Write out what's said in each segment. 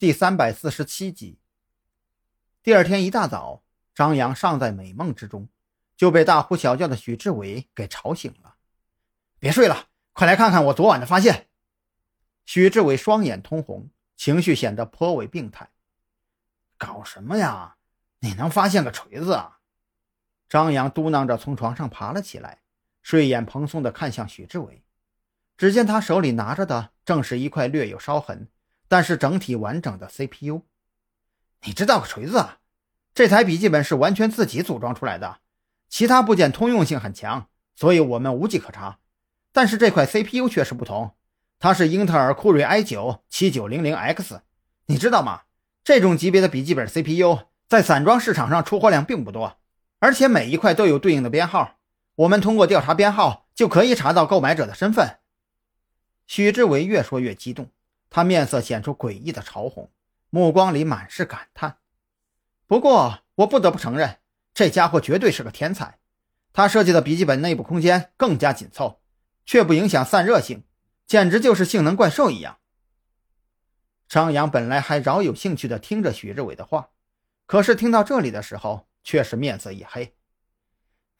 第三百四十七集。第二天一大早，张扬尚在美梦之中，就被大呼小叫的许志伟给吵醒了。别睡了，快来看看我昨晚的发现！许志伟双眼通红，情绪显得颇为病态。搞什么呀？你能发现个锤子啊？张扬嘟囔着从床上爬了起来，睡眼蓬松地看向许志伟。只见他手里拿着的正是一块略有烧痕。但是整体完整的 CPU，你知道个锤子啊！这台笔记本是完全自己组装出来的，其他部件通用性很强，所以我们无迹可查。但是这块 CPU 确实不同，它是英特尔酷睿 i9 7900X，你知道吗？这种级别的笔记本 CPU 在散装市场上出货量并不多，而且每一块都有对应的编号，我们通过调查编号就可以查到购买者的身份。许志伟越说越激动。他面色显出诡异的潮红，目光里满是感叹。不过，我不得不承认，这家伙绝对是个天才。他设计的笔记本内部空间更加紧凑，却不影响散热性，简直就是性能怪兽一样。张扬本来还饶有兴趣地听着许志伟的话，可是听到这里的时候，却是面色一黑。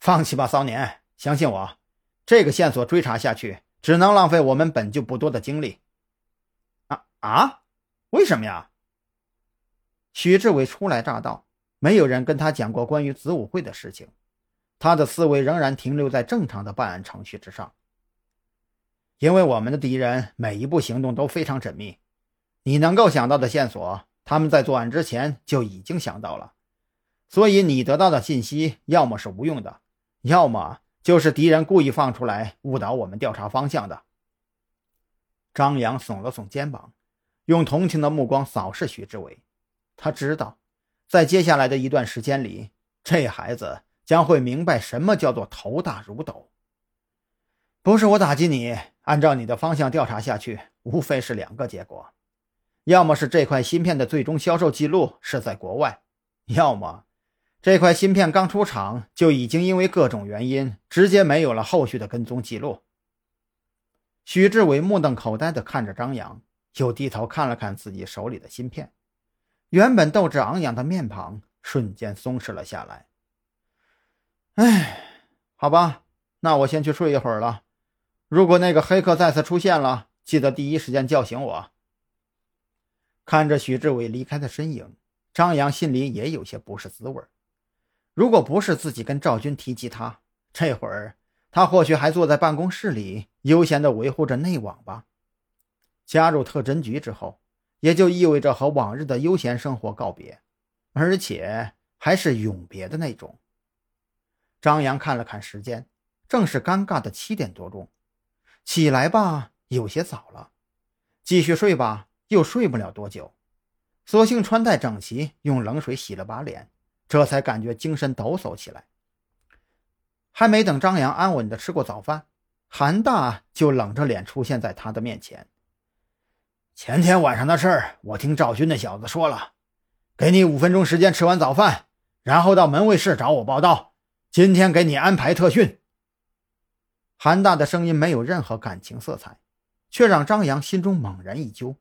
放弃吧，骚年，相信我，这个线索追查下去，只能浪费我们本就不多的精力。啊，为什么呀？许志伟初来乍到，没有人跟他讲过关于子午会的事情，他的思维仍然停留在正常的办案程序之上。因为我们的敌人每一步行动都非常缜密，你能够想到的线索，他们在作案之前就已经想到了，所以你得到的信息要么是无用的，要么就是敌人故意放出来误导我们调查方向的。张扬耸了耸肩膀。用同情的目光扫视许志伟，他知道，在接下来的一段时间里，这孩子将会明白什么叫做头大如斗。不是我打击你，按照你的方向调查下去，无非是两个结果：要么是这块芯片的最终销售记录是在国外，要么这块芯片刚出厂就已经因为各种原因直接没有了后续的跟踪记录。许志伟目瞪口呆地看着张扬。又低头看了看自己手里的芯片，原本斗志昂扬的面庞瞬间松弛了下来。哎，好吧，那我先去睡一会儿了。如果那个黑客再次出现了，记得第一时间叫醒我。看着许志伟离开的身影，张扬心里也有些不是滋味。如果不是自己跟赵军提及他，这会儿他或许还坐在办公室里悠闲地维护着内网吧。加入特侦局之后，也就意味着和往日的悠闲生活告别，而且还是永别的那种。张扬看了看时间，正是尴尬的七点多钟。起来吧，有些早了；继续睡吧，又睡不了多久。索性穿戴整齐，用冷水洗了把脸，这才感觉精神抖擞起来。还没等张扬安稳地吃过早饭，韩大就冷着脸出现在他的面前。前天晚上的事儿，我听赵军那小子说了。给你五分钟时间吃完早饭，然后到门卫室找我报道。今天给你安排特训。韩大的声音没有任何感情色彩，却让张扬心中猛然一揪，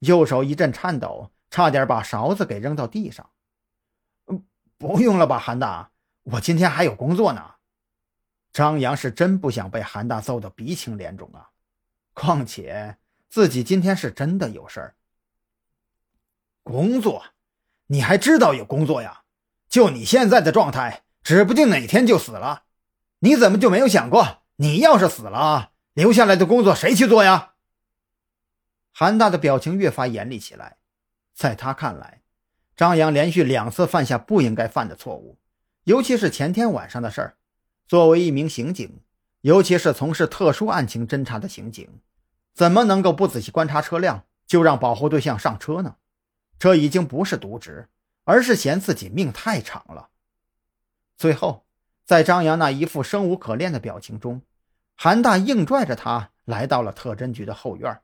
右手一阵颤抖，差点把勺子给扔到地上。不用了吧，韩大，我今天还有工作呢。张扬是真不想被韩大揍得鼻青脸肿啊，况且。自己今天是真的有事儿。工作，你还知道有工作呀？就你现在的状态，指不定哪天就死了。你怎么就没有想过，你要是死了，留下来的工作谁去做呀？韩大的表情越发严厉起来。在他看来，张扬连续两次犯下不应该犯的错误，尤其是前天晚上的事儿。作为一名刑警，尤其是从事特殊案情侦查的刑警。怎么能够不仔细观察车辆就让保护对象上车呢？这已经不是渎职，而是嫌自己命太长了。最后，在张扬那一副生无可恋的表情中，韩大硬拽着他来到了特侦局的后院。